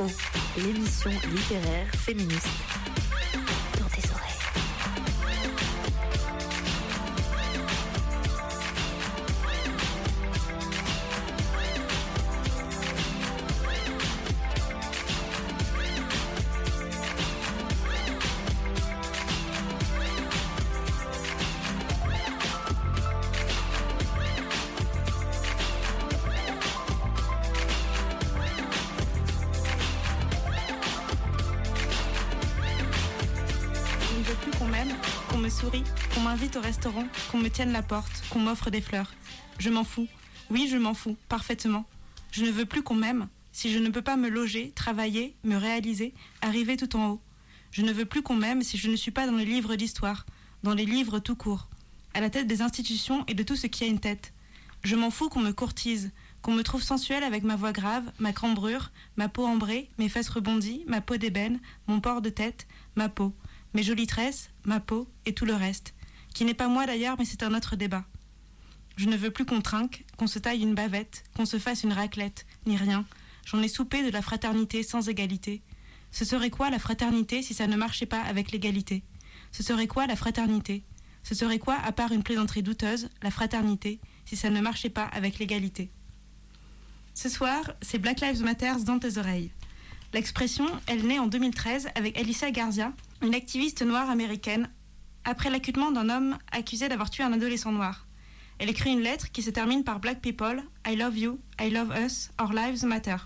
O l'émission littéraire féministe. Qu'on me tienne la porte, qu'on m'offre des fleurs. Je m'en fous. Oui, je m'en fous, parfaitement. Je ne veux plus qu'on m'aime si je ne peux pas me loger, travailler, me réaliser, arriver tout en haut. Je ne veux plus qu'on m'aime si je ne suis pas dans les livres d'histoire, dans les livres tout court, à la tête des institutions et de tout ce qui a une tête. Je m'en fous qu'on me courtise, qu'on me trouve sensuelle avec ma voix grave, ma cambrure, ma peau ambrée, mes fesses rebondies, ma peau d'ébène, mon port de tête, ma peau, mes jolies tresses, ma peau et tout le reste, qui n'est pas moi d'ailleurs, mais c'est un autre débat. Je ne veux plus qu'on trinque, qu'on se taille une bavette, qu'on se fasse une raclette, ni rien. J'en ai soupé de la fraternité sans égalité. Ce serait quoi la fraternité si ça ne marchait pas avec l'égalité? Ce serait quoi la fraternité? Ce serait quoi, à part une plaisanterie douteuse, la fraternité, si ça ne marchait pas avec l'égalité? Ce soir, c'est Black Lives Matter dans tes oreilles. L'expression, elle naît en 2013 avec Alicia Garcia, une activiste noire américaine, après l'acquittement d'un homme accusé d'avoir tué un adolescent noir. Elle écrit une lettre qui se termine par Black People, I love you, I love us, our lives matter.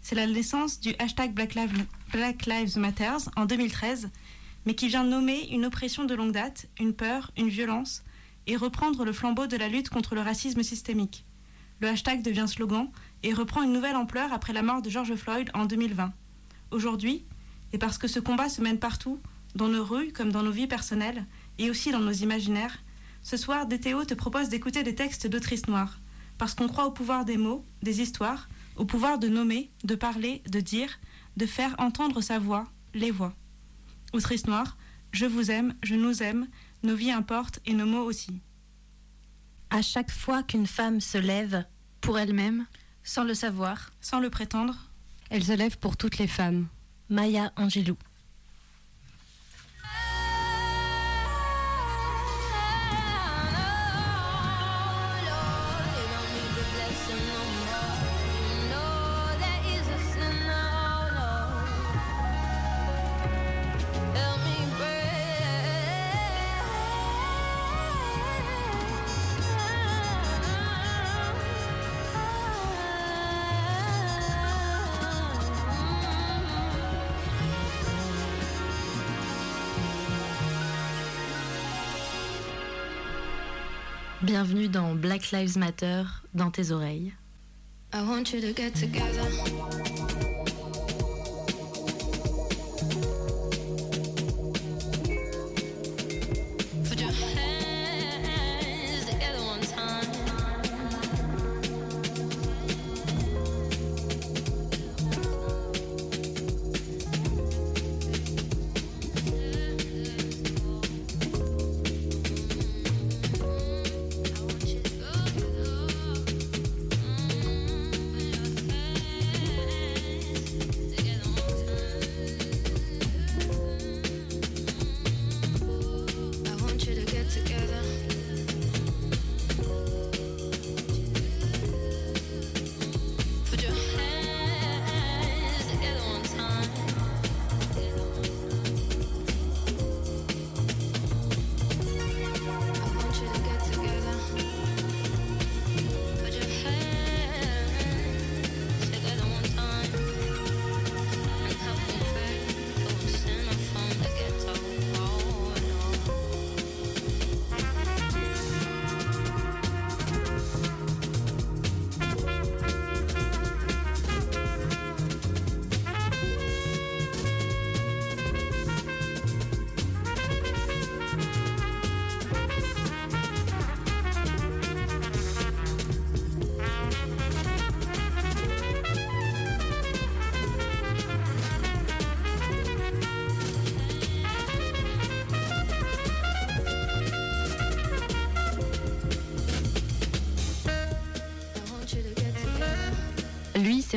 C'est la naissance du hashtag Black Lives, Black Lives Matter en 2013, mais qui vient nommer une oppression de longue date, une peur, une violence, et reprendre le flambeau de la lutte contre le racisme systémique. Le hashtag devient slogan et reprend une nouvelle ampleur après la mort de George Floyd en 2020. Aujourd'hui, et parce que ce combat se mène partout, dans nos rues comme dans nos vies personnelles, et aussi dans nos imaginaires, ce soir, DTO te propose d'écouter des textes d'autrices noires, parce qu'on croit au pouvoir des mots, des histoires, au pouvoir de nommer, de parler, de dire, de faire entendre sa voix, les voix. Autrice noire, je vous aime, je nous aime, nos vies importent et nos mots aussi. À chaque fois qu'une femme se lève pour elle-même, sans le savoir, Sans le prétendre, Elle se lève pour toutes les femmes. Maya Angelou. Bienvenue dans Black Lives Matter dans tes oreilles.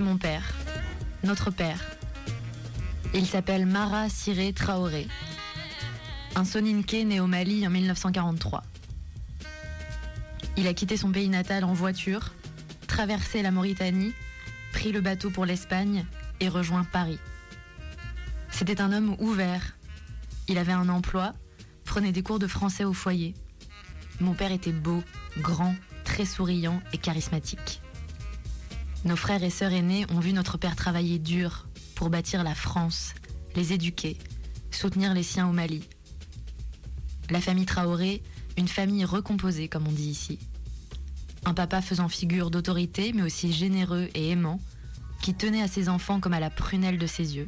Mon père, notre père. Il s'appelle Mara Siré Traoré, un Soninké né au Mali en 1943. Il a quitté son pays natal en voiture, traversé la Mauritanie, pris le bateau pour l'Espagne et rejoint Paris. C'était un homme ouvert. Il avait un emploi, prenait des cours de français au foyer. Mon père était beau, grand, très souriant et charismatique. Nos frères et sœurs aînés ont vu notre père travailler dur pour bâtir la France, les éduquer, soutenir les siens au Mali. La famille Traoré, une famille recomposée comme on dit ici. Un papa faisant figure d'autorité mais aussi généreux et aimant, qui tenait à ses enfants comme à la prunelle de ses yeux.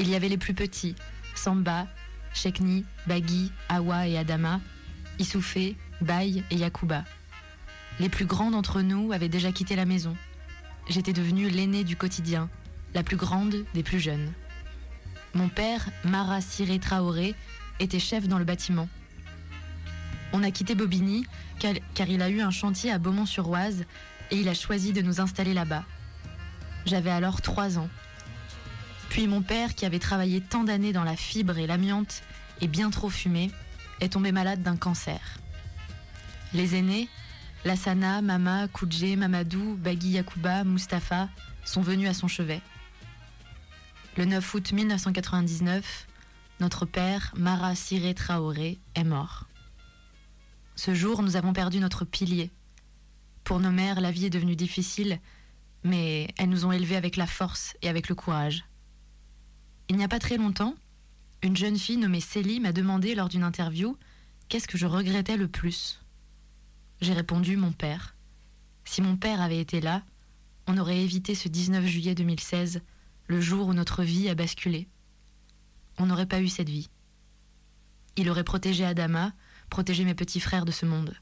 Il y avait les plus petits, Samba, Shekni, Bagui, Awa et Adama, Issoufé, Baye et Yakuba. Les plus grands d'entre nous avaient déjà quitté la maison. J'étais devenue l'aînée du quotidien, la plus grande des plus jeunes. Mon père, Mara Siré Traoré, était chef dans le bâtiment. On a quitté Bobigny car, il a eu un chantier à Beaumont-sur-Oise et il a choisi de nous installer là-bas. J'avais alors trois ans. Puis mon père, qui avait travaillé tant d'années dans la fibre et l'amiante et bien trop fumé, est tombé malade d'un cancer. Les aînés, Lassana, Mama, Koudjé, Mamadou, Bagui Yakuba, Mustapha, sont venus à son chevet. Le 9 août 1999, notre père, Mara Siré Traoré, est mort. Ce jour, nous avons perdu notre pilier. Pour nos mères, la vie est devenue difficile, mais elles nous ont élevés avec la force et avec le courage. Il n'y a pas très longtemps, une jeune fille nommée Célie m'a demandé lors d'une interview qu'est-ce que je regrettais le plus? J'ai répondu mon père. Si mon père avait été là, on aurait évité ce 19 juillet 2016, le jour où notre vie a basculé. On n'aurait pas eu cette vie. Il aurait protégé Adama, protégé mes petits frères de ce monde.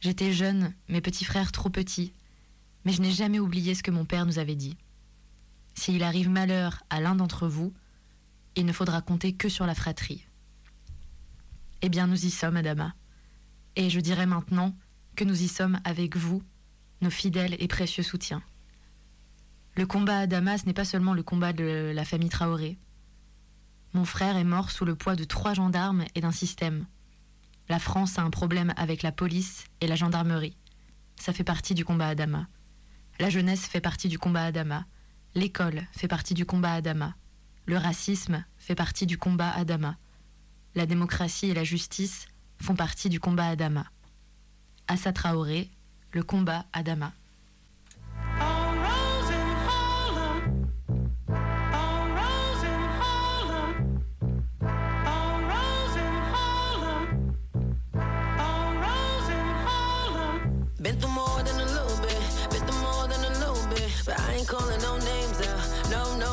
J'étais jeune, mes petits frères trop petits, mais je n'ai jamais oublié ce que mon père nous avait dit. S'il arrive malheur à l'un d'entre vous, il ne faudra compter que sur la fratrie. Eh bien, nous y sommes, Adama. Et je dirais maintenant que nous y sommes avec vous, nos fidèles et précieux soutiens. Le combat à Damas n'est pas seulement le combat de la famille Traoré. Mon frère est mort sous le poids de trois gendarmes et d'un système. La France a un problème avec la police et la gendarmerie. Ça fait partie du combat à Dama. La jeunesse fait partie du combat à Dama. L'école fait partie du combat à Dama. Le racisme fait partie du combat à Dama. La démocratie et la justice font partie du combat à Dama. Assa Traoré, le combat à Dama. Been through more than a little bit, been through more than a little bit, but I ain't calling no names. No, no.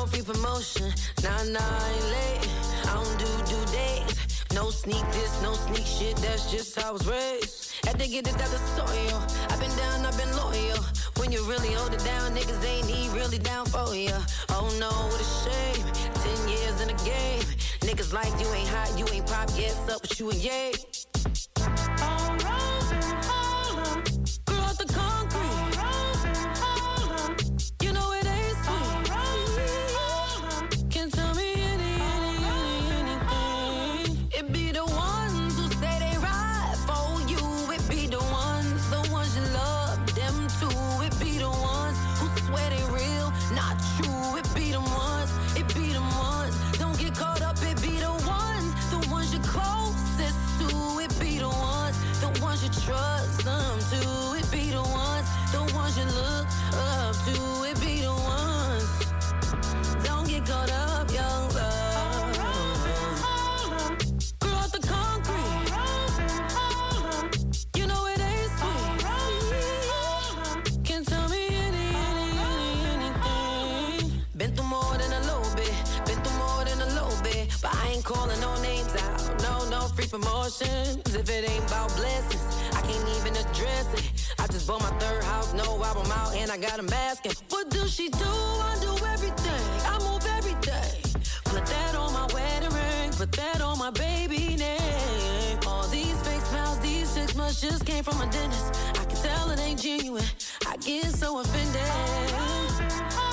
Sneak this, no sneak shit. That's just how I was raised. Had to get it out the soil. I've been down, I've been loyal. When you really hold it down, niggas ain't even really down for ya. Oh no, what a shame. Ten years in the game. Niggas like you ain't hot, you ain't pop. Yes, up with you and yay. Promotions. If it ain't about blessings, I can't even address it. I just bought my third house, no album out, and I got a mask. What do she do? I do everything. I move every day. Put that on my wedding ring. Put that on my baby name. All these fake smiles, these six months just came from a dentist. I can tell it ain't genuine. I get so offended.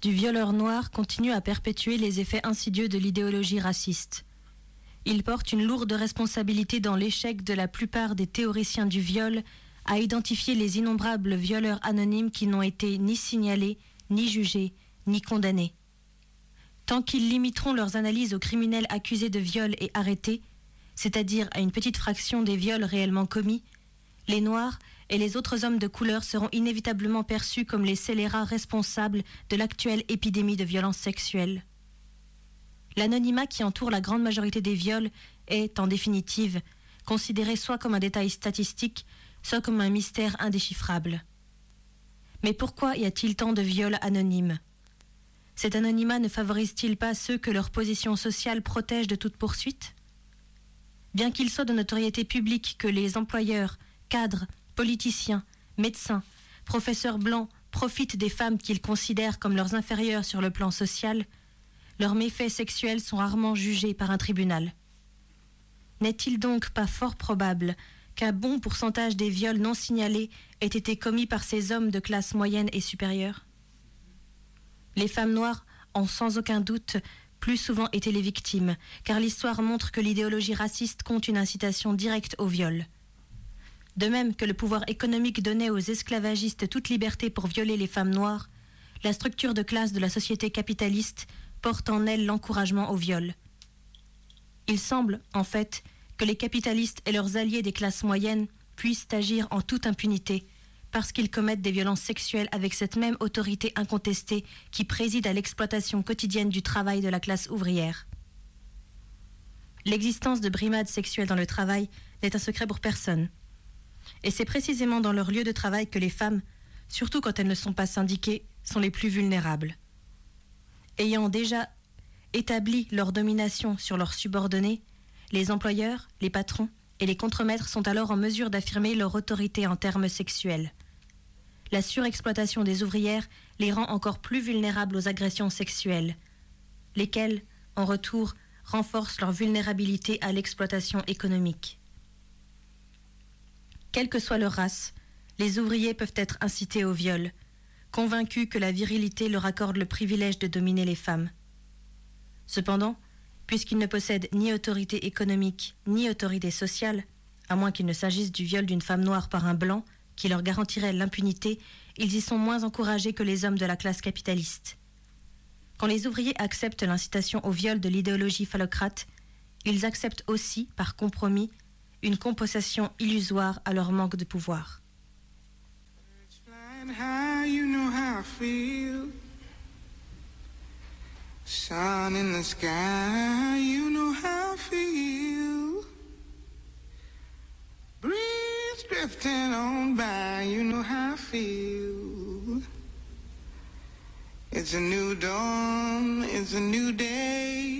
Du violeur noir continue à perpétuer les effets insidieux de l'idéologie raciste. Il porte une lourde responsabilité dans l'échec de la plupart des théoriciens du viol à identifier les innombrables violeurs anonymes qui n'ont été ni signalés, ni jugés, ni condamnés. Tant qu'ils limiteront leurs analyses aux criminels accusés de viol et arrêtés, c'est-à-dire à une petite fraction des viols réellement commis, les Noirs et les autres hommes de couleur seront inévitablement perçus comme les scélérats responsables de l'actuelle épidémie de violence sexuelle. L'anonymat qui entoure la grande majorité des viols est, en définitive, considéré soit comme un détail statistique, soit comme un mystère indéchiffrable. Mais pourquoi y a-t-il tant de viols anonymes? Cet anonymat ne favorise-t-il pas ceux que leur position sociale protège de toute poursuite? Bien qu'il soit de notoriété publique que les employeurs, cadres, politiciens, médecins, professeurs blancs profitent des femmes qu'ils considèrent comme leurs inférieures sur le plan social, leurs méfaits sexuels sont rarement jugés par un tribunal. N'est-il donc pas fort probable qu'un bon pourcentage des viols non signalés ait été commis par ces hommes de classe moyenne et supérieure? Les femmes noires ont sans aucun doute plus souvent été les victimes, car l'histoire montre que l'idéologie raciste compte une incitation directe au viol. De même que le pouvoir économique donnait aux esclavagistes toute liberté pour violer les femmes noires, la structure de classe de la société capitaliste porte en elle l'encouragement au viol. Il semble, en fait, que les capitalistes et leurs alliés des classes moyennes puissent agir en toute impunité, parce qu'ils commettent des violences sexuelles avec cette même autorité incontestée qui préside à l'exploitation quotidienne du travail de la classe ouvrière. L'existence de brimades sexuelles dans le travail n'est un secret pour personne. Et c'est précisément dans leur lieu de travail que les femmes, surtout quand elles ne sont pas syndiquées, sont les plus vulnérables. Ayant déjà établi leur domination sur leurs subordonnés, les employeurs, les patrons et les contremaîtres sont alors en mesure d'affirmer leur autorité en termes sexuels. La surexploitation des ouvrières les rend encore plus vulnérables aux agressions sexuelles, lesquelles, en retour, renforcent leur vulnérabilité à l'exploitation économique. Quelle que soit leur race, les ouvriers peuvent être incités au viol, convaincus que la virilité leur accorde le privilège de dominer les femmes. Cependant, puisqu'ils ne possèdent ni autorité économique ni autorité sociale, à moins qu'il ne s'agisse du viol d'une femme noire par un blanc qui leur garantirait l'impunité, ils y sont moins encouragés que les hommes de la classe capitaliste. Quand les ouvriers acceptent l'incitation au viol de l'idéologie phallocrate, ils acceptent aussi, par compromis, une compensation illusoire à leur manque de pouvoir. Sun in the sky, you know how I feel. Breeze drifting on by, you know how I feel. It's a new dawn, it's a new day.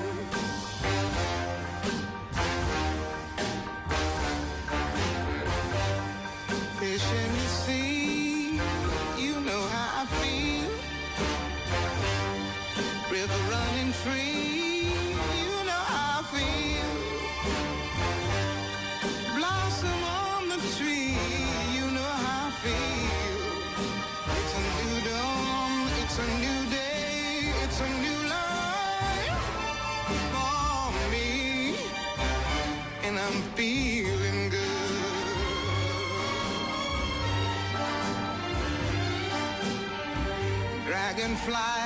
fly.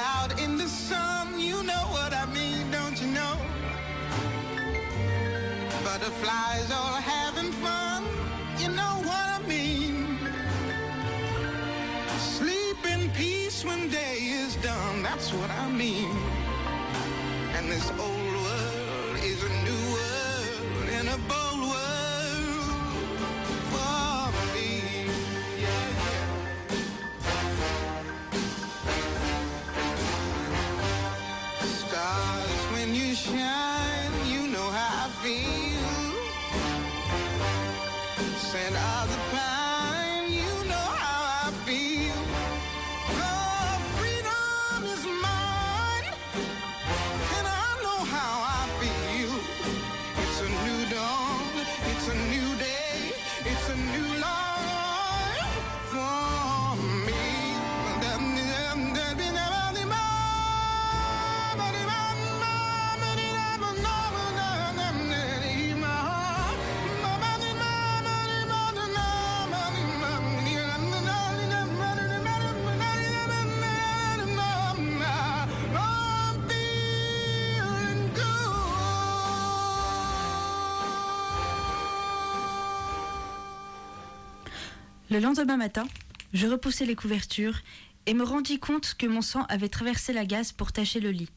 Le lendemain matin, je repoussai les couvertures et me rendis compte que mon sang avait traversé la gaze pour tacher le lit.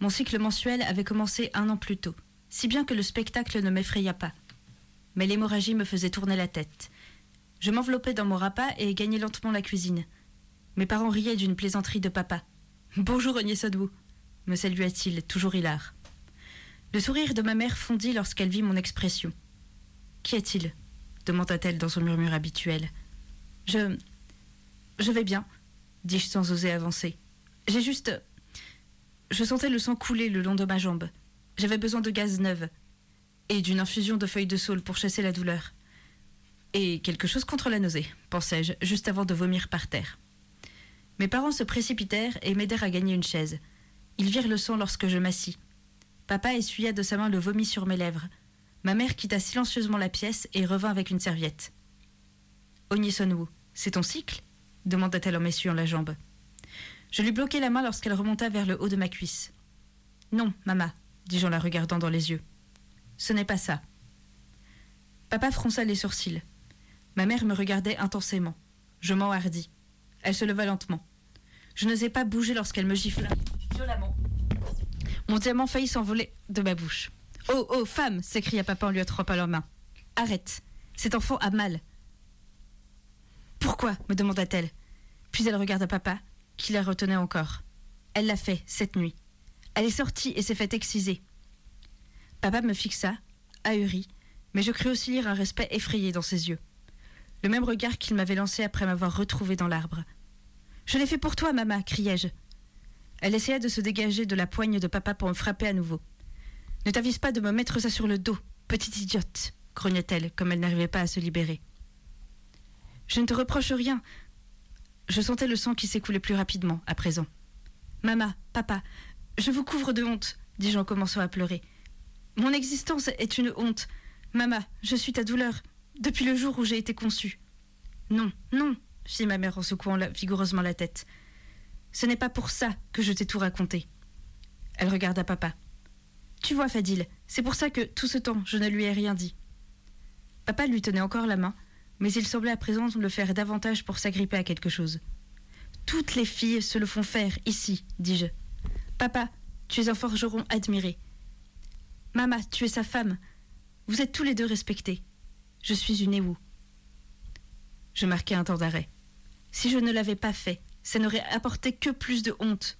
Mon cycle mensuel avait commencé un an plus tôt, si bien que le spectacle ne m'effraya pas. Mais l'hémorragie me faisait tourner la tête. Je m'enveloppai dans mon repas et gagnai lentement la cuisine. Mes parents riaient d'une plaisanterie de papa. Bonjour Ognier Sodou, me salua-t-il, toujours hilar. Le sourire de ma mère fondit lorsqu'elle vit mon expression. Qu'y a-t-il demanda-t-elle dans son murmure habituel. Je. Je vais bien, dis-je sans oser avancer. J'ai juste. Je sentais le sang couler le long de ma jambe. J'avais besoin de gaz neuve et d'une infusion de feuilles de saule pour chasser la douleur. Et quelque chose contre la nausée, pensai-je, juste avant de vomir par terre. Mes parents se précipitèrent et m'aidèrent à gagner une chaise. Ils virent le sang lorsque je m'assis. Papa essuya de sa main le vomi sur mes lèvres. Ma mère quitta silencieusement la pièce et revint avec une serviette. Onye-Sonwu, c'est ton cycle? demanda-t-elle en m'essuyant la jambe. Je lui bloquai la main lorsqu'elle remonta vers le haut de ma cuisse. Non, maman, dis-je en la regardant dans les yeux. Ce n'est pas ça. Papa fronça les sourcils. Ma mère me regardait intensément. Je m'enhardis. Elle se leva lentement. Je n'osais pas bouger lorsqu'elle me gifla violemment. Mon diamant faillit s'envoler de ma bouche. Oh, oh, femme s'écria papa en lui attrapant la main. Arrête, cet enfant a mal. Pourquoi me demanda-t-elle. Puis elle regarda papa, qui la retenait encore. Elle l'a fait, cette nuit. Elle est sortie et s'est fait exciser. Papa me fixa, ahuri, mais je crus aussi lire un respect effrayé dans ses yeux. Le même regard qu'il m'avait lancé après m'avoir retrouvé dans l'arbre. Je l'ai fait pour toi, maman, criai-je. Elle essaya de se dégager de la poigne de papa pour me frapper à nouveau. Ne t'avise pas de me mettre ça sur le dos, petite idiote, grognait-elle, comme elle n'arrivait pas à se libérer. Je ne te reproche rien. Je sentais le sang qui s'écoulait plus rapidement, à présent. Maman, papa, je vous couvre de honte, dis-je en commençant à pleurer. Mon existence est une honte. Maman, je suis ta douleur, depuis le jour où j'ai été conçue. Non, non, fit ma mère en secouant vigoureusement la tête. Ce n'est pas pour ça que je t'ai tout raconté. Elle regarda papa. Tu vois, Fadil, c'est pour ça que tout ce temps je ne lui ai rien dit. Papa lui tenait encore la main, mais il semblait à présent le faire davantage pour s'agripper à quelque chose. Toutes les filles se le font faire ici, dis-je. Papa, tu es un forgeron admiré. Maman, tu es sa femme. Vous êtes tous les deux respectés. Je suis une éwou. Je marquai un temps d'arrêt. Si je ne l'avais pas fait, ça n'aurait apporté que plus de honte.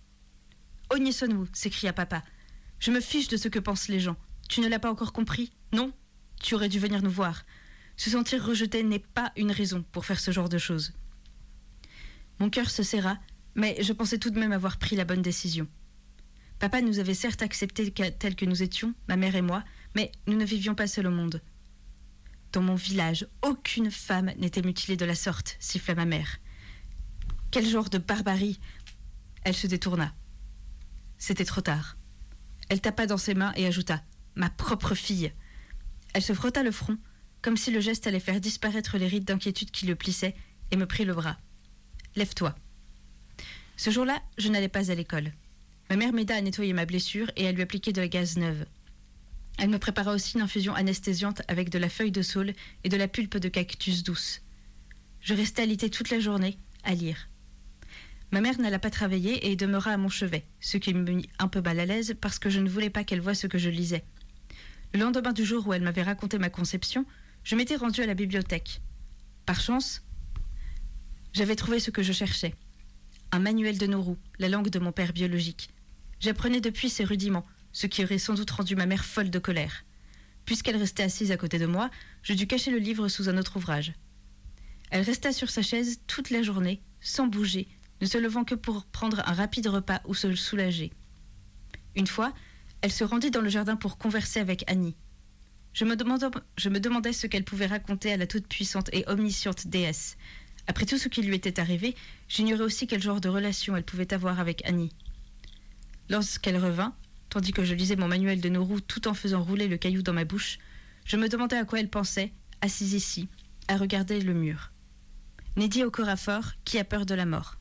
Ognisonwu, s'écria papa. Je me fiche de ce que pensent les gens. Tu ne l'as pas encore compris Non? Tu aurais dû venir nous voir. Se sentir rejeté n'est pas une raison pour faire ce genre de choses. Mon cœur se serra, mais je pensais tout de même avoir pris la bonne décision. Papa nous avait certes acceptés tels que nous étions, ma mère et moi, mais nous ne vivions pas seuls au monde. Dans mon village, aucune femme n'était mutilée de la sorte, siffla ma mère. Quel genre de barbarie Elle se détourna. C'était trop tard. Elle tapa dans ses mains et ajouta Ma propre fille Elle se frotta le front, comme si le geste allait faire disparaître les rides d'inquiétude qui le plissaient, et me prit le bras. Lève-toi. Ce jour-là, je n'allais pas à l'école. Ma mère m'aida à nettoyer ma blessure et à lui appliquer de la gaze neuve. Elle me prépara aussi une infusion anesthésiante avec de la feuille de saule et de la pulpe de cactus douce. Je restai alité toute la journée, à lire. Ma mère n'alla pas travailler et demeura à mon chevet, ce qui me mit un peu mal à l'aise parce que je ne voulais pas qu'elle voie ce que je lisais. Le lendemain du jour où elle m'avait raconté ma conception, je m'étais rendue à la bibliothèque. Par chance, j'avais trouvé ce que je cherchais. Un manuel de Nauru, la langue de mon père biologique. J'apprenais depuis ses rudiments, ce qui aurait sans doute rendu ma mère folle de colère. Puisqu'elle restait assise à côté de moi, je dus cacher le livre sous un autre ouvrage. Elle resta sur sa chaise toute la journée, sans bouger, ne se levant que pour prendre un rapide repas ou se soulager. Une fois, elle se rendit dans le jardin pour converser avec Annie. Je me, demandais, ce qu'elle pouvait raconter à la toute-puissante et omnisciente déesse. Après tout ce qui lui était arrivé, j'ignorais aussi quel genre de relation elle pouvait avoir avec Annie. Lorsqu'elle revint, tandis que je lisais mon manuel de Nauru tout en faisant rouler le caillou dans ma bouche, je me demandais à quoi elle pensait, assise ici, à regarder le mur. Neddy au fort, qui a peur de la mort.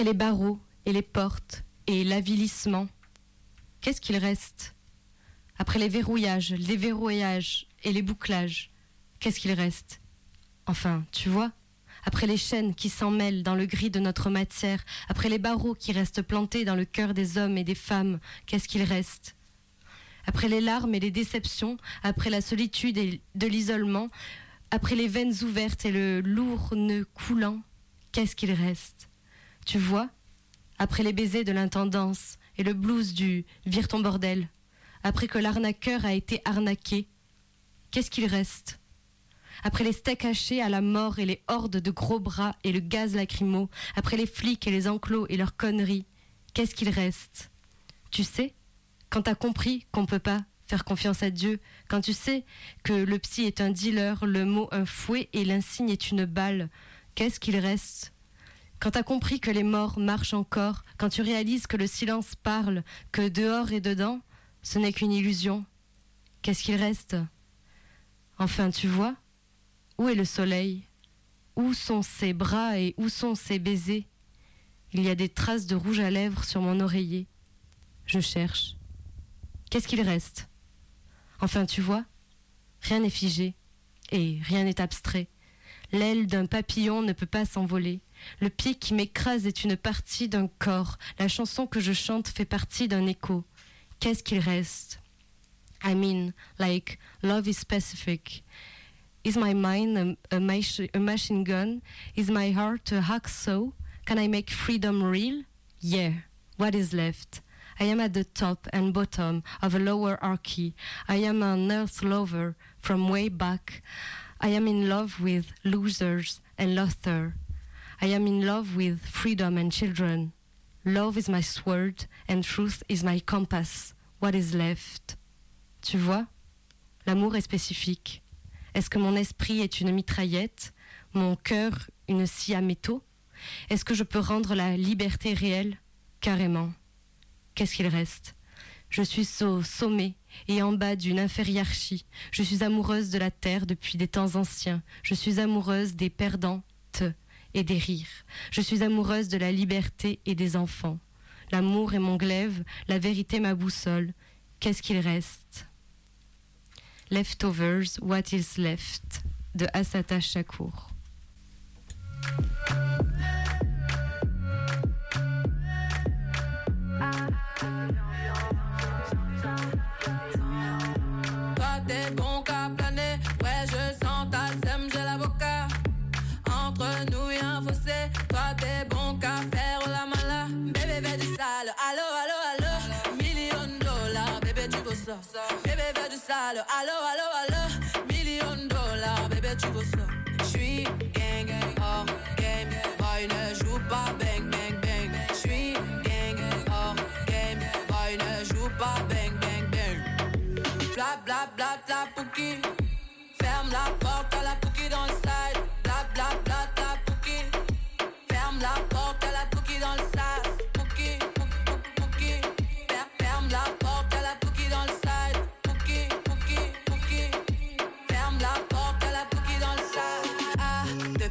Après les barreaux et les portes et l'avilissement, qu'est-ce qu'il reste? Après les verrouillages, les verrouillages et les bouclages, qu'est-ce qu'il reste? Enfin, tu vois après les chaînes qui s'en mêlent dans le gris de notre matière, après les barreaux qui restent plantés dans le cœur des hommes et des femmes, qu'est-ce qu'il reste? Après les larmes et les déceptions, après la solitude et de l'isolement, après les veines ouvertes et le lourd nœud coulant, qu'est-ce qu'il reste? Tu vois Après les baisers de l'intendance et le blues du vire ton bordel, après que l'arnaqueur a été arnaqué, qu'est-ce qu'il reste? Après les steaks hachés à la mort et les hordes de gros bras et le gaz lacrymo, après les flics et les enclos et leurs conneries, qu'est-ce qu'il reste? Tu sais, quand t'as compris qu'on peut pas faire confiance à Dieu, quand tu sais que le psy est un dealer, le mot un fouet et l'insigne est une balle, qu'est-ce qu'il reste? Quand t'as compris que les morts marchent encore, quand tu réalises que le silence parle, que dehors et dedans, ce n'est qu'une illusion, qu'est-ce qu'il reste? Enfin, tu vois? Où est le soleil? Où sont ses bras et où sont ses baisers? Il y a des traces de rouge à lèvres sur mon oreiller. Je cherche. Qu'est-ce qu'il reste? Enfin, tu vois, rien n'est figé et rien n'est abstrait. L'aile d'un papillon ne peut pas s'envoler. Le pied qui m'écrase est une partie d'un corps. La chanson que je chante fait partie d'un écho. Qu'est-ce qu'il reste? I mean, like, love is specific. Is my mind a, a, mach- a machine gun? Is my heart a hacksaw? Can I make freedom real? Yeah. What is left? I am at the top and bottom of a lower hierarchy. I am an earth lover from way back. I am in love with losers and Lothar. I am in love with freedom and children. Love is my sword and truth is my compass. What is left? Tu vois? L'amour est spécifique. Est-ce que mon esprit est une mitraillette, mon cœur une scie à métaux? Est-ce que je peux rendre la liberté réelle? Carrément. Qu'est-ce qu'il reste? Je suis au sommet et en bas d'une infériarchie. Je suis amoureuse de la terre depuis des temps anciens. Je suis amoureuse des perdantes et des rires. Je suis amoureuse de la liberté et des enfants. L'amour est mon glaive, la vérité ma boussole. Qu'est-ce qu'il reste? Leftovers, What is Left? De Asata Shakur.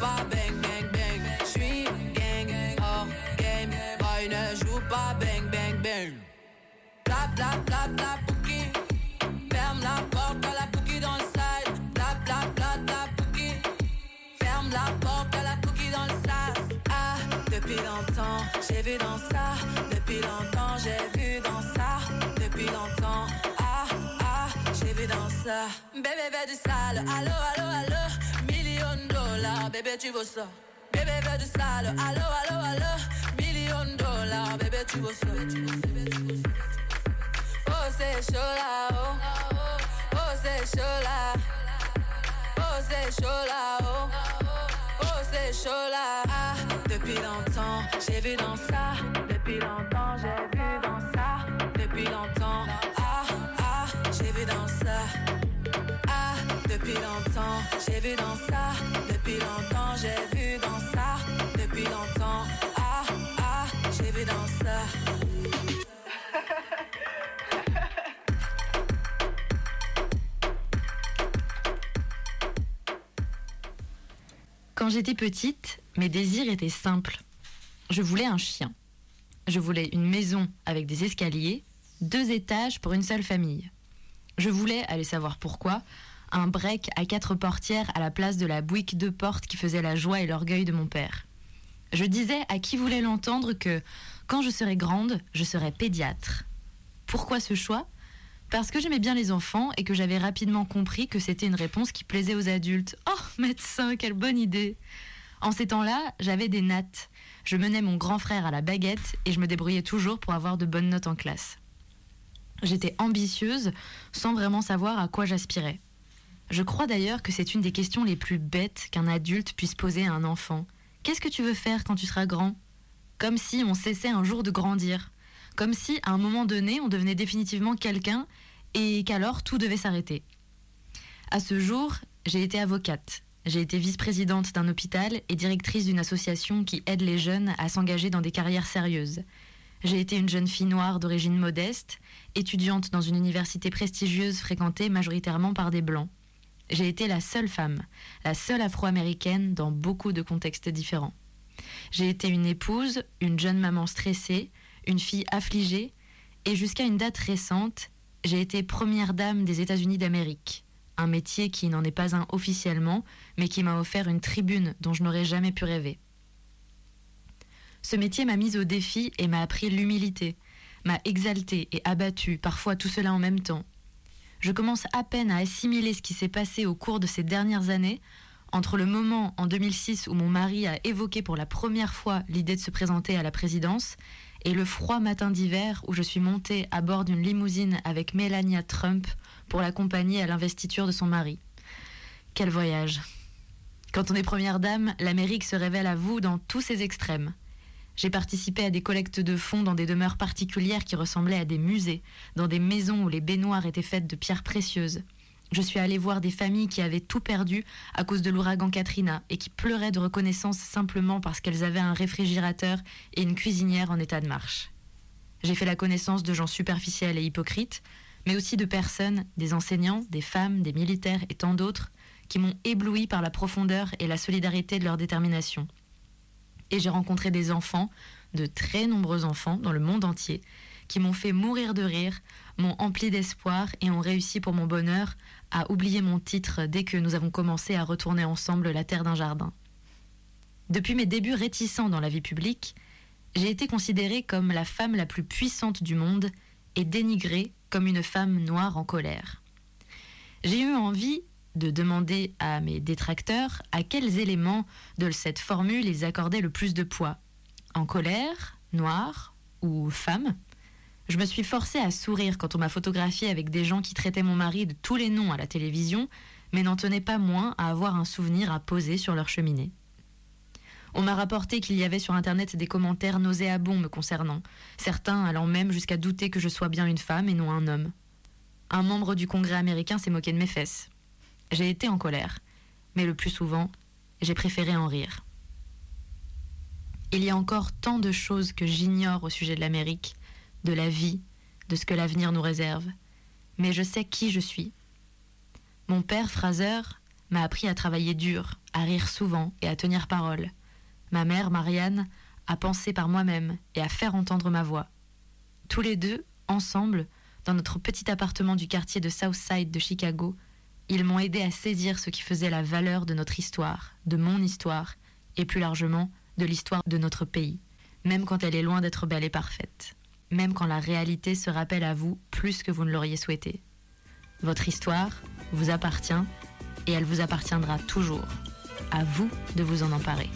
Pas bang bang bang. J'suis gang hors game. Boy ne joue pas bang bang bang. Bla bla bla. Ferme la porte à la pouki dans le side. Bla bla. Ferme la porte à la pouki dans le sas. Ah, depuis longtemps, j'ai vu dans ça. Depuis longtemps, j'ai vu dans ça. Depuis longtemps, ah, ah, j'ai vu dans ça. Bébé, fais du sale. Million dollars, bébé, tu veux ça. Bébé, fais du sale. Allo, allo, allo. Million dollars, bébé, tu veux ça. Oh, c'est chaud là, oh. Oh, c'est chaud là. Oh, c'est chaud là, oh. Oh, c'est chaud là. Depuis longtemps, j'ai vu dans ça. Depuis longtemps, Quand j'étais petite, mes désirs étaient simples. Je voulais un chien. Je voulais une maison avec des escaliers, deux étages pour une seule famille. Je voulais, allez savoir pourquoi, un break à quatre portières à la place de la bouique de porte qui faisait la joie et l'orgueil de mon père. Je disais à qui voulait l'entendre que, quand je serai grande, je serai pédiatre. Pourquoi ce choix? Parce que j'aimais bien les enfants et que j'avais rapidement compris que c'était une réponse qui plaisait aux adultes. Oh, médecin, quelle bonne idée En ces temps-là, j'avais des nattes. Je menais mon grand frère à la baguette et je me débrouillais toujours pour avoir de bonnes notes en classe. J'étais ambitieuse sans vraiment savoir à quoi j'aspirais. Je crois d'ailleurs que c'est une des questions les plus bêtes qu'un adulte puisse poser à un enfant. Qu'est-ce que tu veux faire quand tu seras grand? Comme si on cessait un jour de grandir. Comme si à un moment donné on devenait définitivement quelqu'un et qu'alors tout devait s'arrêter. À ce jour, j'ai été avocate. J'ai été vice-présidente d'un hôpital et directrice d'une association qui aide les jeunes à s'engager dans des carrières sérieuses. J'ai été une jeune fille noire d'origine modeste, étudiante dans une université prestigieuse fréquentée majoritairement par des blancs. J'ai été la seule femme, la seule afro-américaine dans beaucoup de contextes différents. J'ai été une épouse, une jeune maman stressée, une fille affligée, et jusqu'à une date récente, j'ai été première dame des États-Unis d'Amérique, un métier qui n'en est pas un officiellement, mais qui m'a offert une tribune dont je n'aurais jamais pu rêver. Ce métier m'a mise au défi et m'a appris l'humilité, m'a exaltée et abattue, parfois tout cela en même temps. Je commence à peine à assimiler ce qui s'est passé au cours de ces dernières années, entre le moment en 2006 où mon mari a évoqué pour la première fois l'idée de se présenter à la présidence et le froid matin d'hiver où je suis montée à bord d'une limousine avec Melania Trump pour l'accompagner à l'investiture de son mari. Quel voyage Quand on est première dame, l'Amérique se révèle à vous dans tous ses extrêmes. J'ai participé à des collectes de fonds dans des demeures particulières qui ressemblaient à des musées, dans des maisons où les baignoires étaient faites de pierres précieuses. Je suis allée voir des familles qui avaient tout perdu à cause de l'ouragan Katrina et qui pleuraient de reconnaissance simplement parce qu'elles avaient un réfrigérateur et une cuisinière en état de marche. J'ai fait la connaissance de gens superficiels et hypocrites, mais aussi de personnes, des enseignants, des femmes, des militaires et tant d'autres, qui m'ont ébloui par la profondeur et la solidarité de leur détermination. Et j'ai rencontré des enfants, de très nombreux enfants dans le monde entier, qui m'ont fait mourir de rire, m'ont empli d'espoir et ont réussi pour mon bonheur à oublier mon titre dès que nous avons commencé à retourner ensemble la terre d'un jardin. Depuis mes débuts réticents dans la vie publique, j'ai été considérée comme la femme la plus puissante du monde et dénigrée comme une femme noire en colère. J'ai eu envie de demander à mes détracteurs à quels éléments de cette formule ils accordaient le plus de poids. En colère, noire ou femme Je me suis forcée à sourire quand on m'a photographiée avec des gens qui traitaient mon mari de tous les noms à la télévision, mais n'en tenaient pas moins à avoir un souvenir à poser sur leur cheminée. On m'a rapporté qu'il y avait sur Internet des commentaires nauséabonds me concernant, certains allant même jusqu'à douter que je sois bien une femme et non un homme. Un membre du Congrès américain s'est moqué de mes fesses. J'ai été en colère, mais le plus souvent, j'ai préféré en rire. Il y a encore tant de choses que j'ignore au sujet de l'Amérique, de la vie, de ce que l'avenir nous réserve, mais je sais qui je suis. Mon père, Fraser, m'a appris à travailler dur, à rire souvent et à tenir parole. Ma mère, Marianne, à penser par moi-même et à faire entendre ma voix. Tous les deux, ensemble, dans notre petit appartement du quartier de Southside de Chicago, ils m'ont aidé à saisir ce qui faisait la valeur de notre histoire, de mon histoire, et plus largement de l'histoire de notre pays, même quand elle est loin d'être belle et parfaite, même quand la réalité se rappelle à vous plus que vous ne l'auriez souhaité. Votre histoire vous appartient et elle vous appartiendra toujours. À vous de vous en emparer.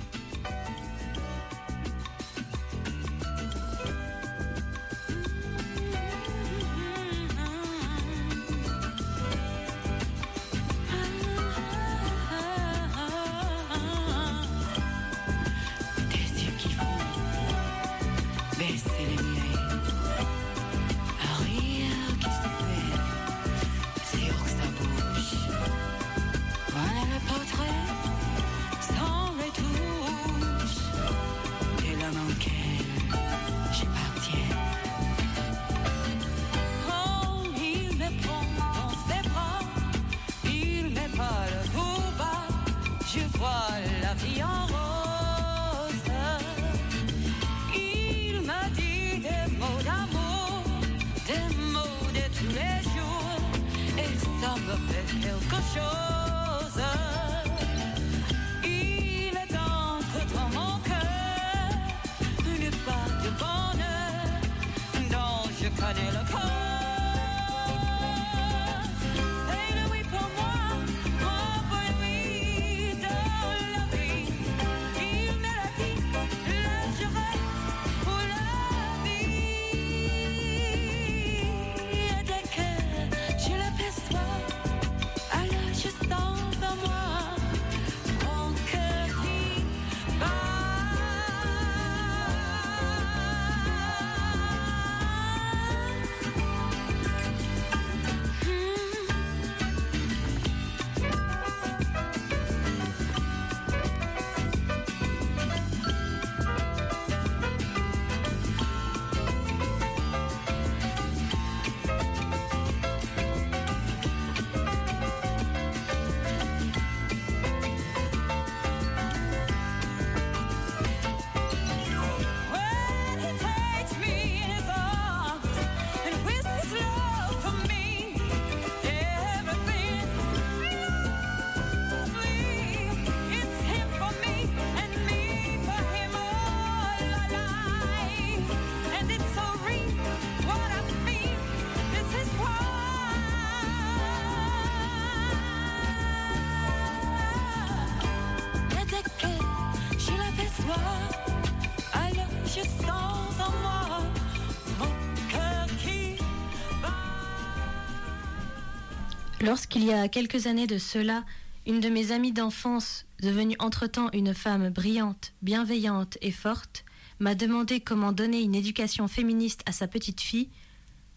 Lorsqu'il y a quelques années de cela, une de mes amies d'enfance, devenue entre-temps une femme brillante, bienveillante et forte, m'a demandé comment donner une éducation féministe à sa petite fille,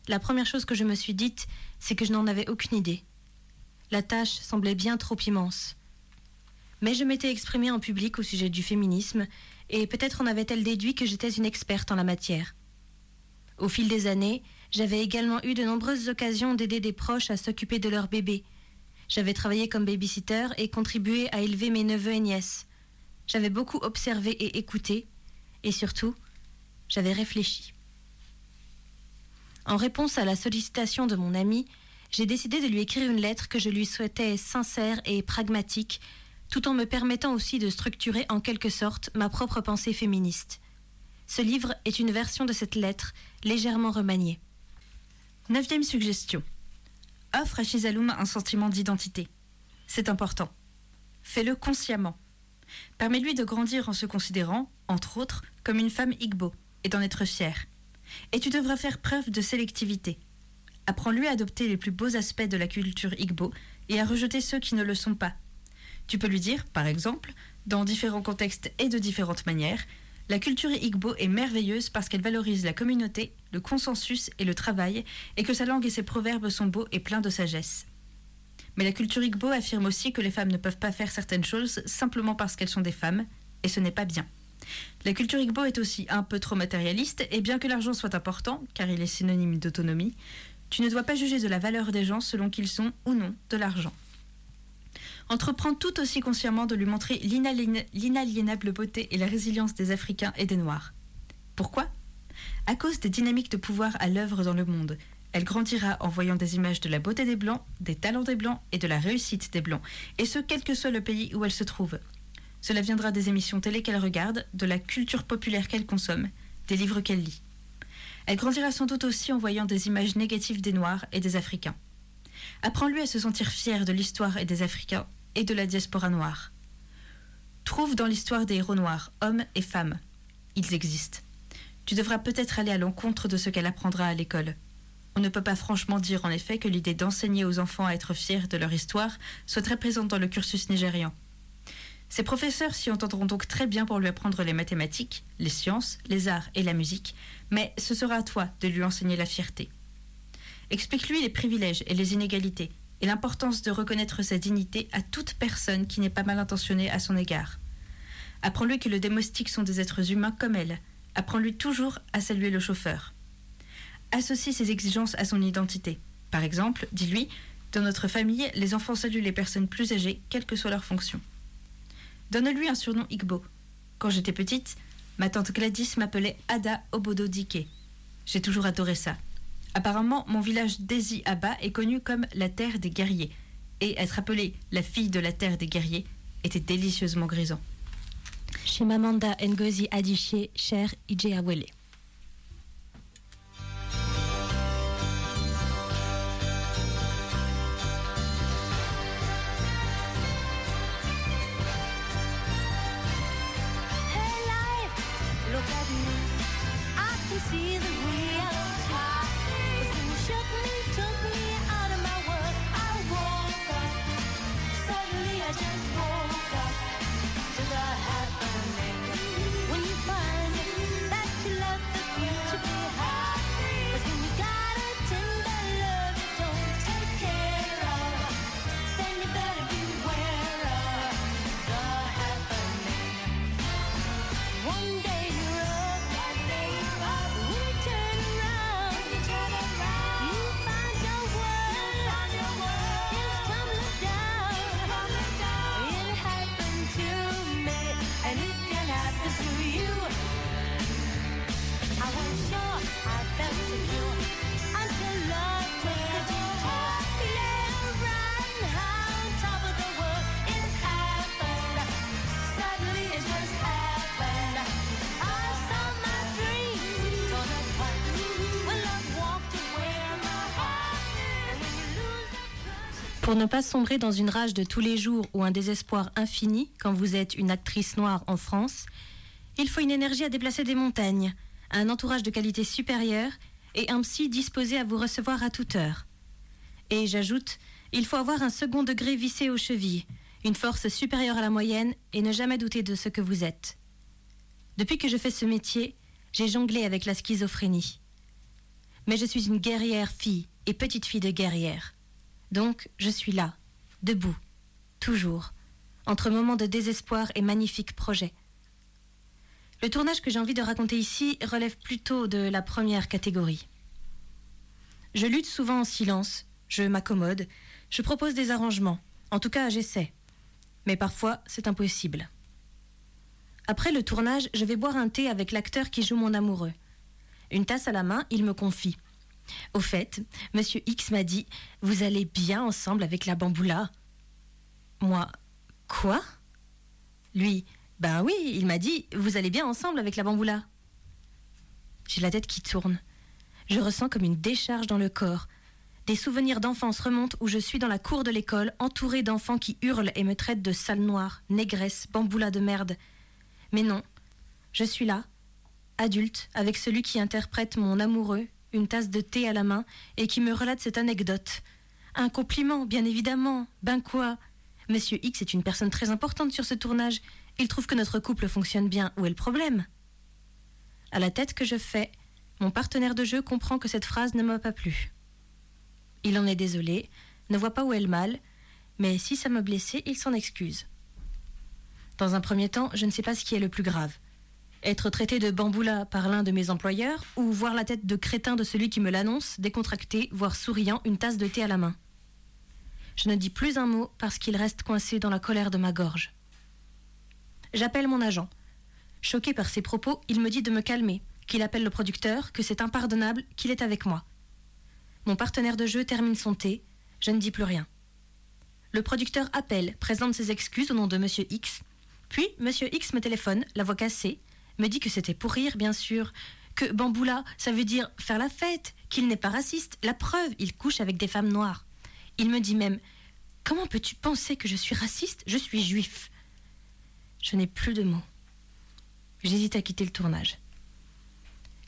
la première chose que je me suis dite, c'est que je n'en avais aucune idée. La tâche semblait bien trop immense. Mais je m'étais exprimée en public au sujet du féminisme, et peut-être en avait-elle déduit que j'étais une experte en la matière. Au fil des années, j'avais également eu de nombreuses occasions d'aider des proches à s'occuper de leur bébé. J'avais travaillé comme babysitter et contribué à élever mes neveux et nièces. J'avais beaucoup observé et écouté, et surtout, j'avais réfléchi. En réponse à la sollicitation de mon ami, j'ai décidé de lui écrire une lettre que je lui souhaitais sincère et pragmatique, tout en me permettant aussi de structurer en quelque sorte ma propre pensée féministe. Ce livre est une version de cette lettre, légèrement remaniée. Neuvième suggestion. Offre à Shizaloum un sentiment d'identité. C'est important. Fais-le consciemment. Permets-lui de grandir en se considérant, entre autres, comme une femme Igbo et d'en être fière. Et tu devras faire preuve de sélectivité. Apprends-lui à adopter les plus beaux aspects de la culture Igbo et à rejeter ceux qui ne le sont pas. Tu peux lui dire, par exemple, dans différents contextes et de différentes manières, la culture Igbo est merveilleuse parce qu'elle valorise la communauté, le consensus et le travail, et que sa langue et ses proverbes sont beaux et pleins de sagesse. Mais la culture Igbo affirme aussi que les femmes ne peuvent pas faire certaines choses simplement parce qu'elles sont des femmes, et ce n'est pas bien. La culture Igbo est aussi un peu trop matérialiste, et bien que l'argent soit important, car il est synonyme d'autonomie, tu ne dois pas juger de la valeur des gens selon qu'ils sont ou non de l'argent. Entreprends tout aussi consciemment de lui montrer l'inaliéna- l'inaliénable beauté et la résilience des Africains et des Noirs. Pourquoi? À cause des dynamiques de pouvoir à l'œuvre dans le monde. Elle grandira en voyant des images de la beauté des Blancs, des talents des Blancs et de la réussite des Blancs, et ce quel que soit le pays où elle se trouve. Cela viendra des émissions télé qu'elle regarde, de la culture populaire qu'elle consomme, des livres qu'elle lit. Elle grandira sans doute aussi en voyant des images négatives des Noirs et des Africains. Apprends-lui à se sentir fier de l'histoire et des Africains et de la diaspora noire. Trouve dans l'histoire des héros noirs, hommes et femmes. Ils existent. Tu devras peut-être aller à l'encontre de ce qu'elle apprendra à l'école. On ne peut pas franchement dire en effet que l'idée d'enseigner aux enfants à être fiers de leur histoire soit très présente dans le cursus nigérian. Ses professeurs s'y entendront donc très bien pour lui apprendre les mathématiques, les sciences, les arts et la musique, mais ce sera à toi de lui enseigner la fierté. Explique-lui les privilèges et les inégalités, et l'importance de reconnaître sa dignité à toute personne qui n'est pas mal intentionnée à son égard. Apprends-lui que les domestiques sont des êtres humains comme elle. Apprends-lui toujours à saluer le chauffeur. Associe ses exigences à son identité. Par exemple, dis-lui Dans notre famille, les enfants saluent les personnes plus âgées, quelle que soit leur fonction. Donne-lui un surnom Igbo. Quand j'étais petite, ma tante Gladys m'appelait Ada Obodo Dike. J'ai toujours adoré ça. Apparemment, mon village d'Ezi Aba est connu comme la terre des guerriers, et être appelée la fille de la terre des guerriers était délicieusement grisant. Shimamanda Ngozi Adichie, cher. Pour ne pas sombrer dans une rage de tous les jours ou un désespoir infini quand vous êtes une actrice noire en France, Il faut une énergie à déplacer des montagnes, un entourage de qualité supérieure et un psy disposé à vous recevoir à toute heure. Et j'ajoute, il faut avoir un second degré vissé aux chevilles, une force supérieure à la moyenne et ne jamais douter de ce que vous êtes. Depuis que je fais ce métier, j'ai jonglé avec la schizophrénie. Mais je suis une guerrière fille et petite fille de guerrière. Donc, je suis là, debout, toujours, entre moments de désespoir et magnifiques projets. Le tournage que j'ai envie de raconter ici relève plutôt de la première catégorie. Je lutte souvent en silence, je m'accommode, je propose des arrangements, en tout cas j'essaie. Mais parfois c'est impossible. Après le tournage, je vais boire un thé avec l'acteur qui joue mon amoureux. Une tasse à la main, il me confie. Au fait, monsieur X m'a dit Vous allez bien ensemble avec la bamboula Moi, quoi? Lui, ben oui, il m'a dit Vous allez bien ensemble avec la bamboula J'ai la tête qui tourne. Je ressens comme une décharge dans le corps. Des souvenirs d'enfance remontent où je suis dans la cour de l'école, entourée d'enfants qui hurlent et me traitent de sale noire, négresse, bamboula de merde. Mais non, je suis là, adulte, avec celui qui interprète mon amoureux, une tasse de thé à la main, et qui me relate cette anecdote. Un compliment, bien évidemment. Ben quoi Monsieur X est une personne très importante sur ce tournage. Il trouve que notre couple fonctionne bien. Où est le problème? À la tête que je fais, mon partenaire de jeu comprend que cette phrase ne m'a pas plu. Il en est désolé, ne voit pas où est le mal, mais si ça m'a blessé, il s'en excuse. Dans un premier temps, je ne sais pas ce qui est le plus grave. Être traité de bamboula par l'un de mes employeurs ou voir la tête de crétin de celui qui me l'annonce, décontracté, voire souriant, une tasse de thé à la main. Je ne dis plus un mot parce qu'il reste coincé dans la colère de ma gorge. J'appelle mon agent. Choqué par ses propos, il me dit de me calmer, qu'il appelle le producteur, que c'est impardonnable, qu'il est avec moi. Mon partenaire de jeu termine son thé, je ne dis plus rien. Le producteur appelle, présente ses excuses au nom de Monsieur X, puis Monsieur X me téléphone, la voix cassée, me dit que c'était pour rire, bien sûr, que bamboula, ça veut dire faire la fête, qu'il n'est pas raciste. La preuve, il couche avec des femmes noires. Il me dit même Comment peux-tu penser que je suis raciste? Je suis juif. Je n'ai plus de mots. J'hésite à quitter le tournage.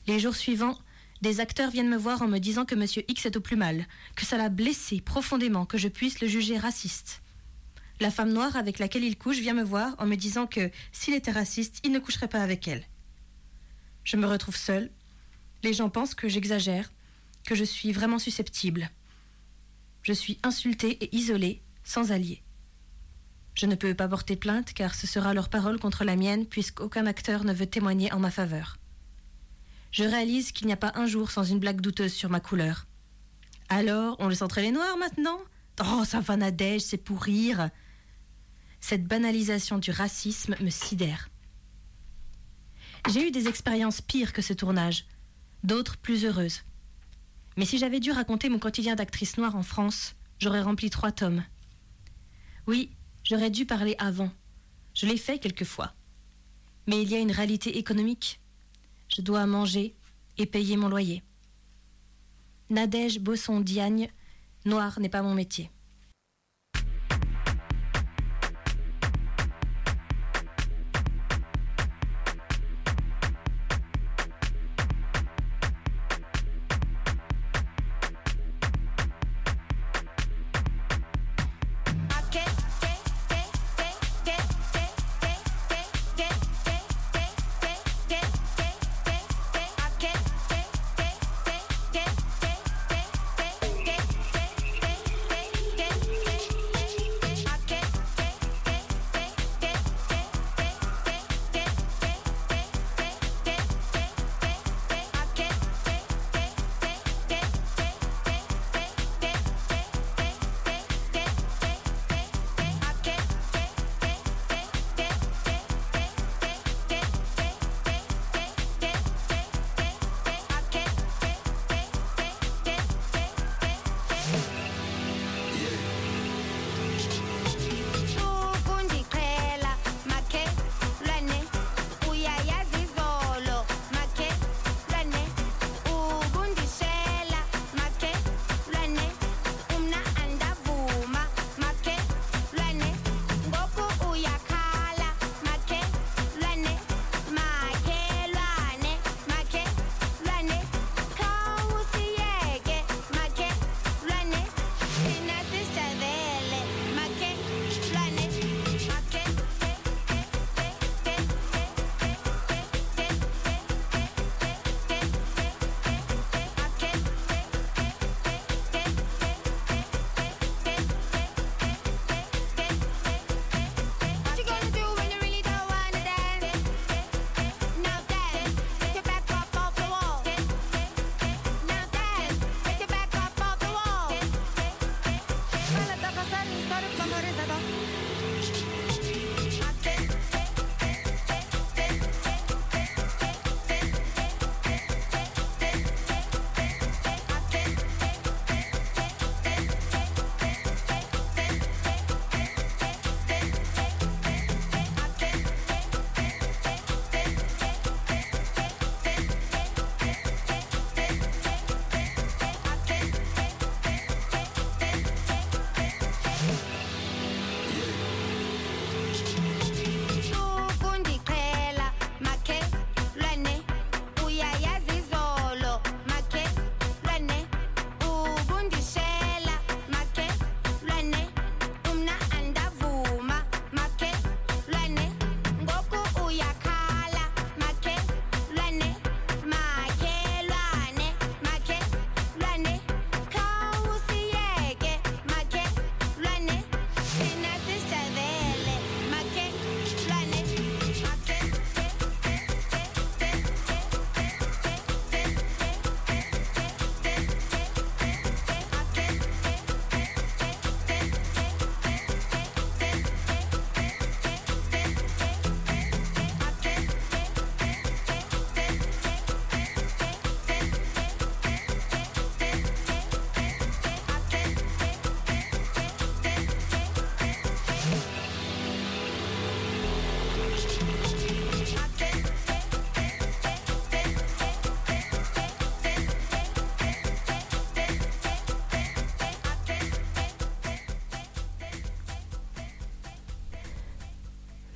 Les jours suivants, des acteurs viennent me voir en me disant que Monsieur X est au plus mal, que ça l'a blessé profondément, que je puisse le juger raciste. La femme noire avec laquelle il couche vient me voir en me disant que s'il était raciste, il ne coucherait pas avec elle. Je me retrouve seule. Les gens pensent que j'exagère, que je suis vraiment susceptible. Je suis insultée et isolée, sans allié. Je ne peux pas porter plainte car ce sera leur parole contre la mienne puisqu'aucun acteur ne veut témoigner en ma faveur. Je réalise qu'il n'y a pas un jour sans une blague douteuse sur ma couleur. Alors, on laisse entrer les noirs maintenant? Oh, ça va Nadège, c'est pour rire. Cette banalisation du racisme me sidère. J'ai eu des expériences pires que ce tournage, d'autres plus heureuses. Mais si j'avais dû raconter mon quotidien d'actrice noire en France, j'aurais rempli trois tomes. Oui, j'aurais dû parler avant. Je l'ai fait quelquefois. Mais il y a une réalité économique. Je dois manger et payer mon loyer. Nadège Bosson Diagne, noir n'est pas mon métier.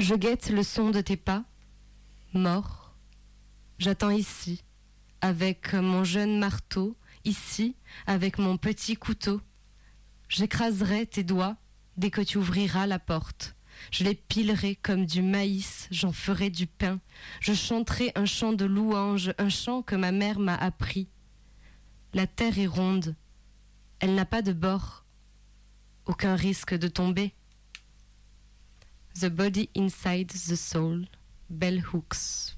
Je guette le son de tes pas, mort. J'attends ici, avec mon jeune marteau, ici, avec mon petit couteau. J'écraserai tes doigts dès que tu ouvriras la porte. Je les pilerai comme du maïs, j'en ferai du pain. Je chanterai un chant de louange, un chant que ma mère m'a appris. La terre est ronde, elle n'a pas de bord, aucun risque de tomber. The body inside the soul, Bell Hooks.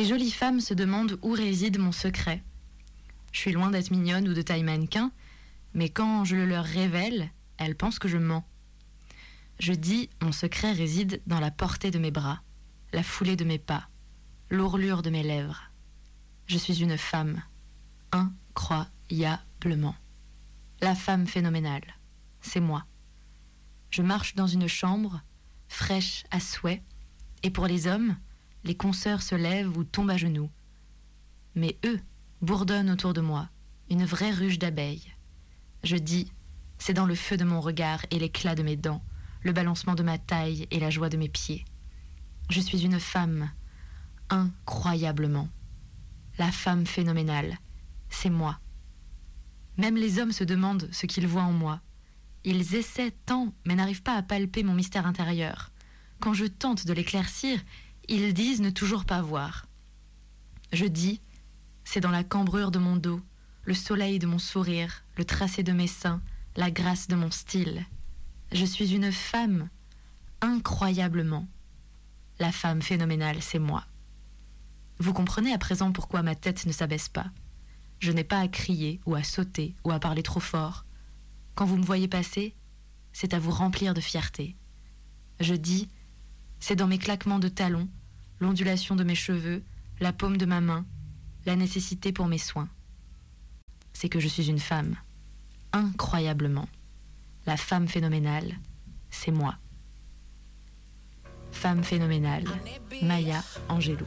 Les jolies femmes se demandent où réside mon secret. Je suis loin d'être mignonne ou de taille mannequin, mais quand je le leur révèle, elles pensent que je mens. Je dis mon secret réside dans la portée de mes bras, la foulée de mes pas, l'ourlure de mes lèvres. Je suis une femme, incroyablement. La femme phénoménale, c'est moi. Je marche dans une chambre, fraîche à souhait, et pour les hommes, les consoeurs se lèvent ou tombent à genoux. Mais eux, bourdonne autour de moi, une vraie ruche d'abeilles. Je dis, c'est dans le feu de mon regard et l'éclat de mes dents, le balancement de ma taille et la joie de mes pieds. Je suis une femme, incroyablement. La femme phénoménale, c'est moi. Même les hommes se demandent ce qu'ils voient en moi. Ils essaient tant, mais n'arrivent pas à palper mon mystère intérieur. Quand je tente de l'éclaircir, ils disent ne toujours pas voir. Je dis, c'est dans la cambrure de mon dos, le soleil de mon sourire, le tracé de mes seins, la grâce de mon style. Je suis une femme, incroyablement. La femme phénoménale, c'est moi. Vous comprenez à présent pourquoi ma tête ne s'abaisse pas. Je n'ai pas à crier ou à sauter ou à parler trop fort. Quand vous me voyez passer, c'est à vous remplir de fierté. Je dis, c'est dans mes claquements de talons, l'ondulation de mes cheveux, la paume de ma main, la nécessité pour mes soins. C'est que je suis une femme, incroyablement. La femme phénoménale, c'est moi. Femme phénoménale, Maya Angelou.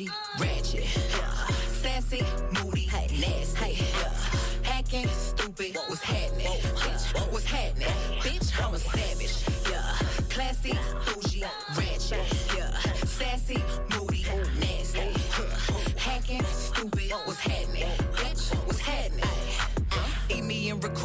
Bougie, ratchet. Yeah. Sassy, moody, nasty. Yeah. Hacking, stupid, what's happening? Bitch, what's happening? Bitch, I'm a savage. Yeah. Classy,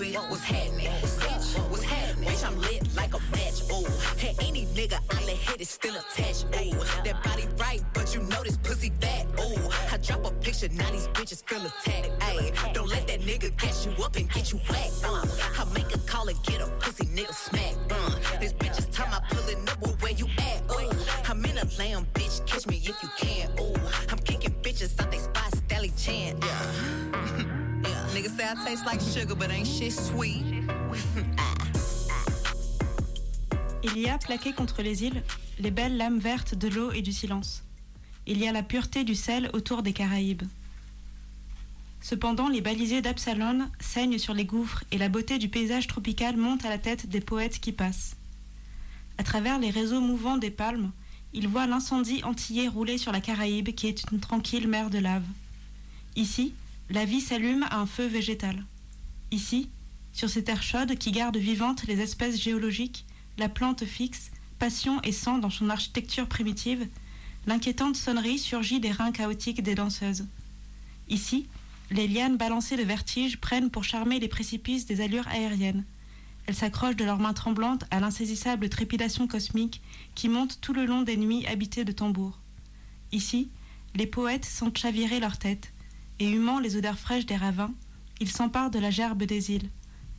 Stupid, what's happening? Bitch, what's happening? Bitch, I'm lit like a match. Ooh, hey, any nigga I let hit is still attached. Ooh, that body right, but you know this pussy fat. Ooh, I drop a picture, now these bitches feel attacked. Ayy, don't let that nigga catch you up and get you whacked. Uh, I make a call and get a pussy nigga smack. Uh, this bitch is time I pulling up, well, where you at? Ooh, I'm in a lamb, bitch, catch me if you can. Ooh, I'm kicking bitches out they spot, Stelly Chan. Yeah. Il y a, plaquées contre les îles, les belles lames vertes de l'eau et du silence. Il y a la pureté du sel autour des Caraïbes. Cependant, les balisés d'Absalon saignent sur les gouffres et la beauté du paysage tropical monte à la tête des poètes qui passent. À travers les réseaux mouvants des palmes, ils voient l'incendie antillais rouler sur la Caraïbe qui est une tranquille mer de lave. Ici, la vie s'allume à un feu végétal. Ici, sur ces terres chaudes qui gardent vivantes les espèces géologiques, la plante fixe, passion et sang dans son architecture primitive, l'inquiétante sonnerie surgit des reins chaotiques des danseuses. Ici, les lianes balancées de vertige prennent pour charmer les précipices des allures aériennes. Elles s'accrochent de leurs mains tremblantes à l'insaisissable trépidation cosmique qui monte tout le long des nuits habitées de tambours. Ici, les poètes sentent chavirer leurs têtes, et humant les odeurs fraîches des ravins, ils s'emparent de la gerbe des îles.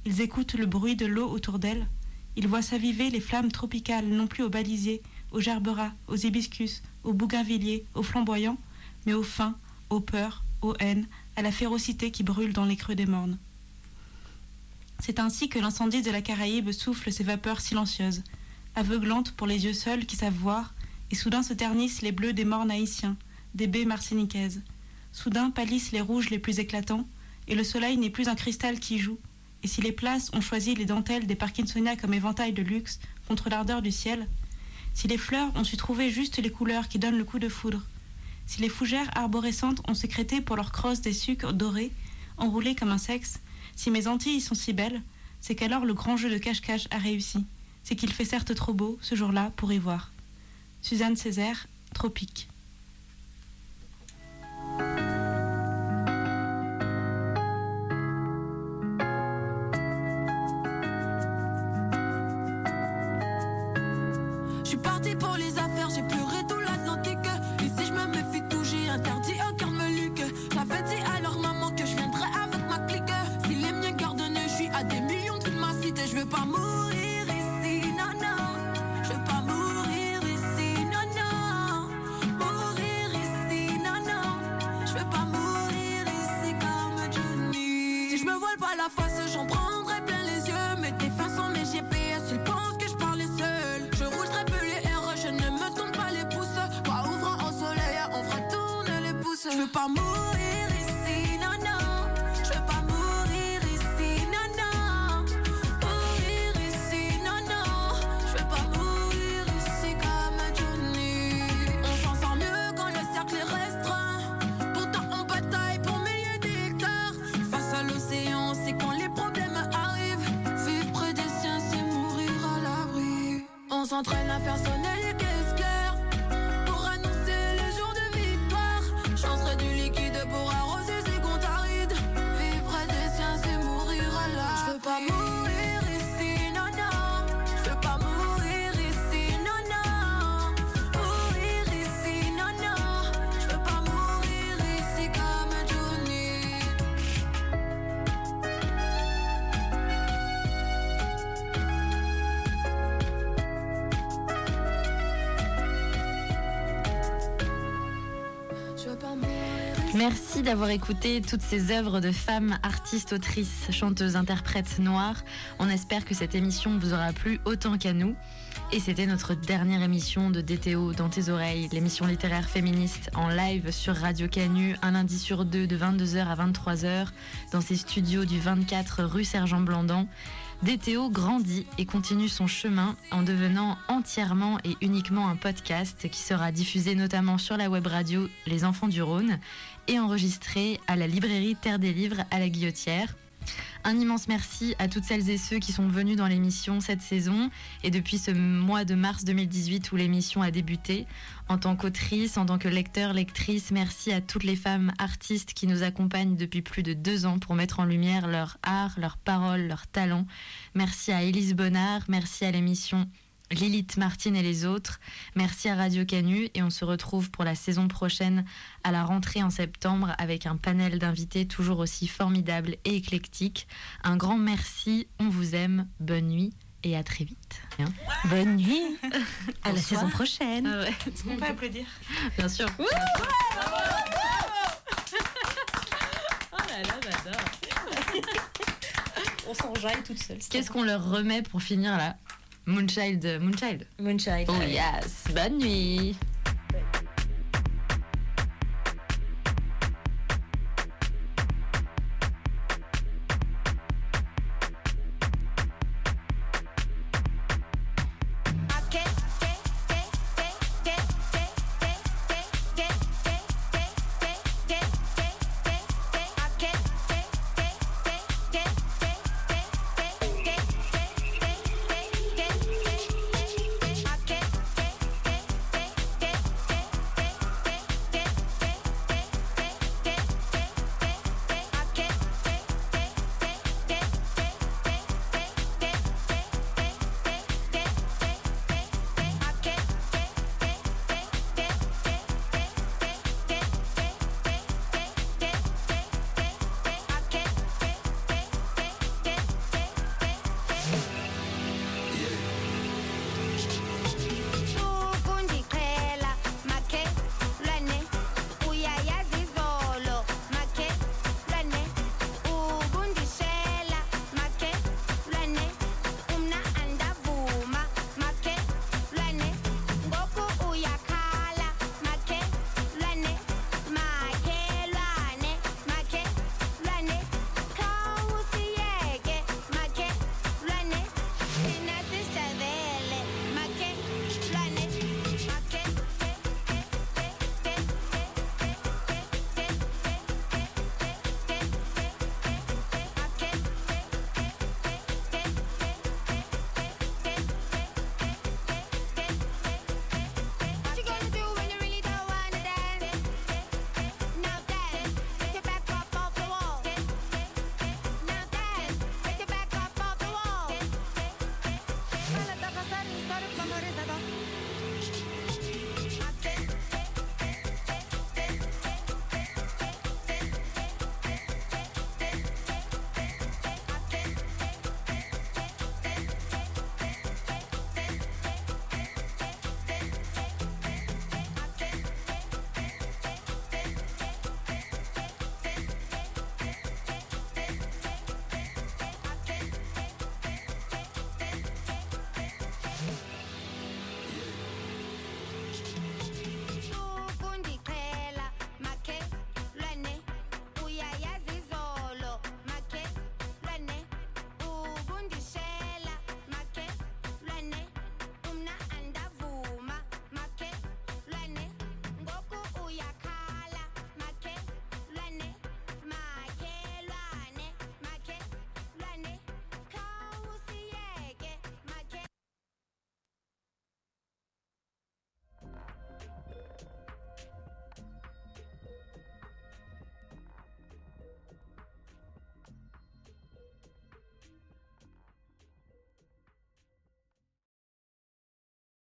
Ils écoutent le bruit de l'eau autour d'elles, ils voient s'aviver les flammes tropicales non plus aux balisiers, aux gerberas, aux hibiscus, aux bougainvilliers, aux flamboyants, mais aux fins, aux peurs, aux haines, à la férocité qui brûle dans les creux des mornes. C'est ainsi que l'incendie de la Caraïbe souffle ses vapeurs silencieuses, aveuglantes pour les yeux seuls qui savent voir, et soudain se ternissent les bleus des mornes haïtiens, des baies martiniquaises. Soudain pâlissent les rouges les plus éclatants, et le soleil n'est plus un cristal qui joue. Et si les places ont choisi les dentelles des Parkinsonia comme éventail de luxe contre l'ardeur du ciel, si les fleurs ont su trouver juste les couleurs qui donnent le coup de foudre, si les fougères arborescentes ont sécrété pour leur crosse des sucres dorés, enroulé comme un sexe, si mes Antilles sont si belles, c'est qu'alors le grand jeu de cache-cache a réussi. C'est qu'il fait certes trop beau ce jour-là pour y voir. Suzanne Césaire, Tropique. Pas mourir ici, non, non. Je veux pas mourir ici, non, non. Mourir ici, non, non. Je veux pas mourir ici comme Johnny. On s'en sort mieux quand le cercle est restreint. Pourtant, on bataille pour milliers d'hectares. Face à l'océan, c'est quand les problèmes arrivent. Vivre près des siens, c'est mourir à l'abri. On s'entraîne à faire sonner écouté toutes ces œuvres de femmes, artistes, autrices, chanteuses, interprètes noires. On espère que cette émission vous aura plu autant qu'à nous. Et c'était notre dernière émission de DTO dans tes oreilles, l'émission littéraire féministe en live sur Radio Canu, un lundi sur deux de 22h à 23h, dans ses studios du 24 rue Sergent Blandan. DTO grandit et continue son chemin en devenant entièrement et uniquement un podcast qui sera diffusé notamment sur la web radio Les Enfants du Rhône et enregistré à la librairie Terre des Livres à la Guillotière. Un immense merci à toutes celles et ceux qui sont venus dans l'émission cette saison et depuis ce mois de mars 2018 où l'émission a débuté. En tant qu'autrice, en tant que lecteur, lectrice, merci à toutes les femmes artistes qui nous accompagnent depuis plus de deux ans pour mettre en lumière leur art, leurs paroles, leurs talents. Merci à Élise Bonnard, merci à l'émission Lilith Martine et les autres. Merci à Radio Canu et on se retrouve pour la saison prochaine à la rentrée en septembre avec un panel d'invités toujours aussi formidable et éclectique. Un grand merci, on vous aime, bonne nuit et à très vite. Hein Bonne nuit. À la Bonsoir. saison prochaine. Ah ouais. Est-ce qu'on peut applaudir? Bien sûr. Oh là là, j'adore. On s'enjaille toute seule. Qu'est-ce qu'on leur remet pour finir là? Moonchild, Moonchild. Moonchild. Oh yes, bonne nuit.